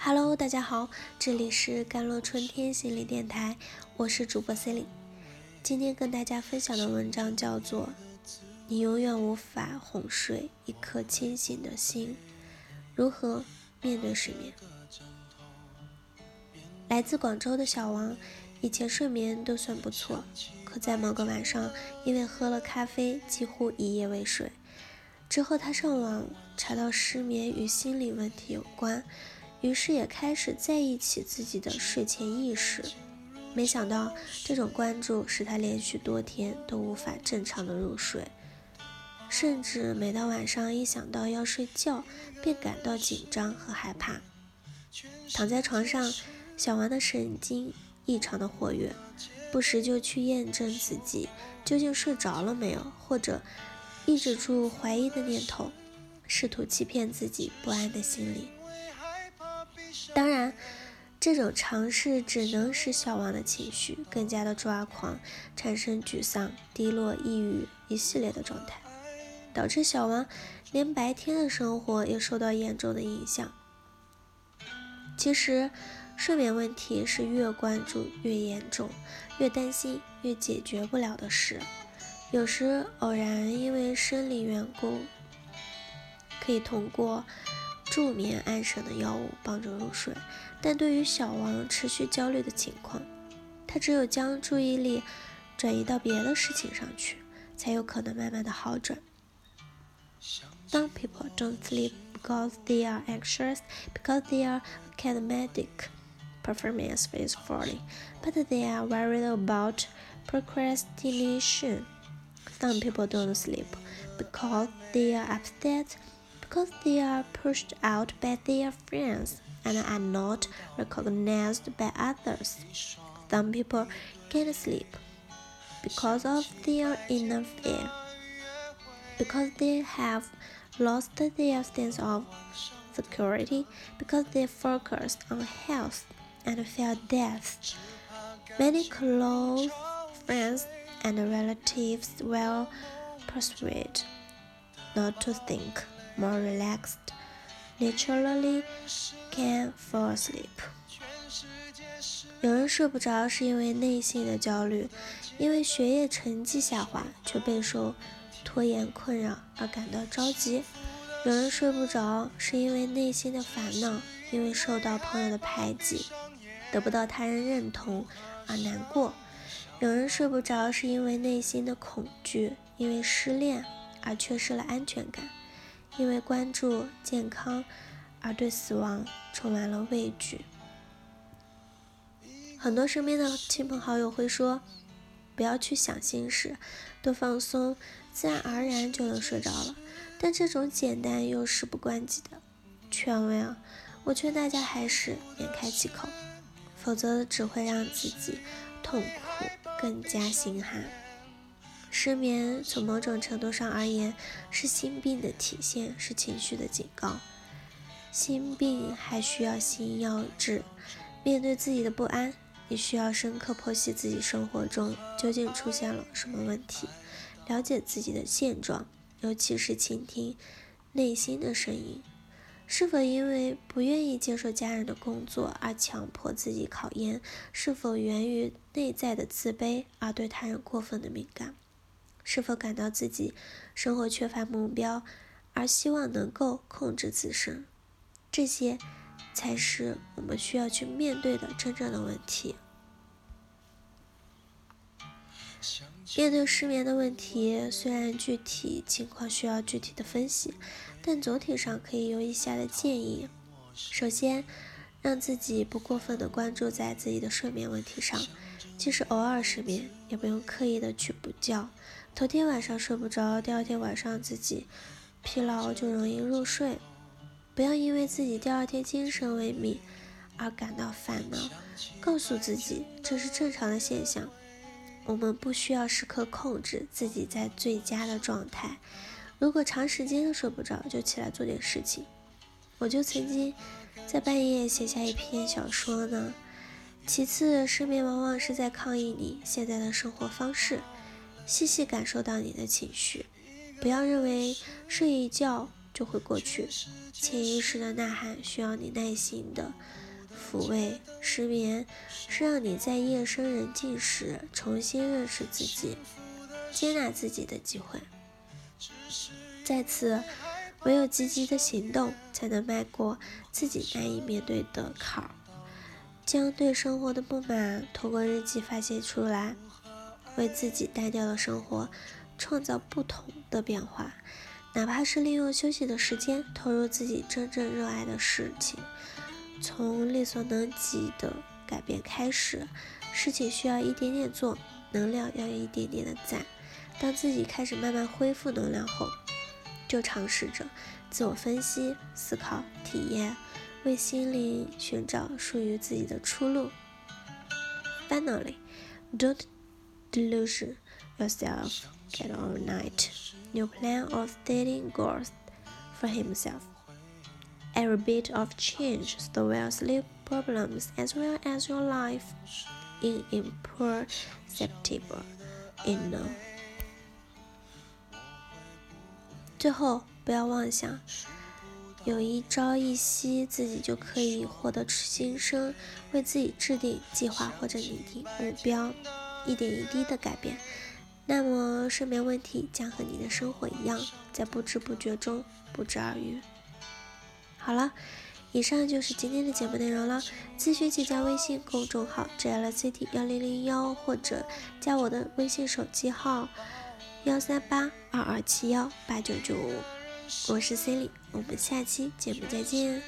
Hello，大家好，这里是甘露春天心理电台，我是主播 c e l i n e 今天跟大家分享的文章叫做《你永远无法哄睡一颗清醒的心》，如何面对失眠？来自广州的小王，以前睡眠都算不错，可在某个晚上，因为喝了咖啡，几乎一夜未睡。之后他上网查到失眠与心理问题有关。于是也开始在意起自己的睡前意识，没想到这种关注使他连续多天都无法正常的入睡，甚至每到晚上一想到要睡觉，便感到紧张和害怕。躺在床上，小王的神经异常的活跃，不时就去验证自己究竟睡着了没有，或者抑制住怀疑的念头，试图欺骗自己不安的心理。当然，这种尝试只能使小王的情绪更加的抓狂，产生沮丧、低落、抑郁一系列的状态，导致小王连白天的生活也受到严重的影响。其实，睡眠问题是越关注越严重，越担心越解决不了的事。有时偶然因为生理缘故，可以通过。助眠安神的药物帮助入睡，但对于小王持续焦虑的情况，他只有将注意力转移到别的事情上去，才有可能慢慢的好转。Some people don't sleep because they are anxious, because their academic performance is falling, but they are worried about procrastination. Some people don't sleep because they are upset because they are pushed out by their friends and are not recognized by others. Some people can't sleep because of their inner fear, because they have lost their sense of security, because they focus on health and fear death. Many close friends and relatives will persuade not to think more relaxed, naturally can fall asleep. 有人睡不着是因为内心的焦虑，因为学业成绩下滑却备受拖延困扰而感到着急；有人睡不着是因为内心的烦恼，因为受到朋友的排挤，得不到他人认同而难过；有人睡不着是因为内心的恐惧，因为失恋而缺失了安全感。因为关注健康而对死亡充满了畏惧，很多身边的亲朋好友会说：“不要去想心事，多放松，自然而然就能睡着了。”但这种简单又事不关己的劝慰啊，我劝大家还是免开启口，否则只会让自己痛苦更加心寒。失眠从某种程度上而言是心病的体现，是情绪的警告。心病还需要心药治。面对自己的不安，你需要深刻剖析自己生活中究竟出现了什么问题，了解自己的现状，尤其是倾听内心的声音。是否因为不愿意接受家人的工作而强迫自己考研？是否源于内在的自卑而对他人过分的敏感？是否感到自己生活缺乏目标，而希望能够控制自身？这些才是我们需要去面对的真正的问题。面对失眠的问题，虽然具体情况需要具体的分析，但总体上可以有以下的建议：首先，让自己不过分的关注在自己的睡眠问题上，即使偶尔失眠，也不用刻意的去补觉。头天晚上睡不着，第二天晚上自己疲劳就容易入睡。不要因为自己第二天精神萎靡而感到烦恼，告诉自己这是正常的现象。我们不需要时刻控制自己在最佳的状态。如果长时间的睡不着，就起来做点事情。我就曾经在半夜写下一篇小说呢。其次，失眠往往是在抗议你现在的生活方式。细细感受到你的情绪，不要认为睡一觉就会过去。潜意识的呐喊需要你耐心的抚慰。失眠是让你在夜深人静时重新认识自己、接纳自己的机会。再次，唯有积极的行动，才能迈过自己难以面对的坎儿，将对生活的不满通过日记发泄出来，为自己单调的生活创造不同的变化。哪怕是利用休息的时间，投入自己真正热爱的事情，从力所能及的改变开始。事情需要一点点做，能量要一点点的攒。当自己开始慢慢恢复能量后，就尝试着自我分析、思考、体验，为心灵寻找属于自己的出路。Finally, don't delusion yourself. Get all night. New plan of dating goals for himself. Every bit of change the well sleep problems as well as your life in imperceptible in no. 最后，不要妄想有一朝一夕自己就可以获得新生，为自己制定计划或者拟定目标，一点一滴的改变，那么睡眠问题将和你的生活一样，在不知不觉中不治而愈。好了，以上就是今天的节目内容了。咨询请加微信公众号 JLCT 幺零零幺，或者加我的微信手机号。幺三八二二七幺八九九五，我是 C 莉，我们下期节目再见。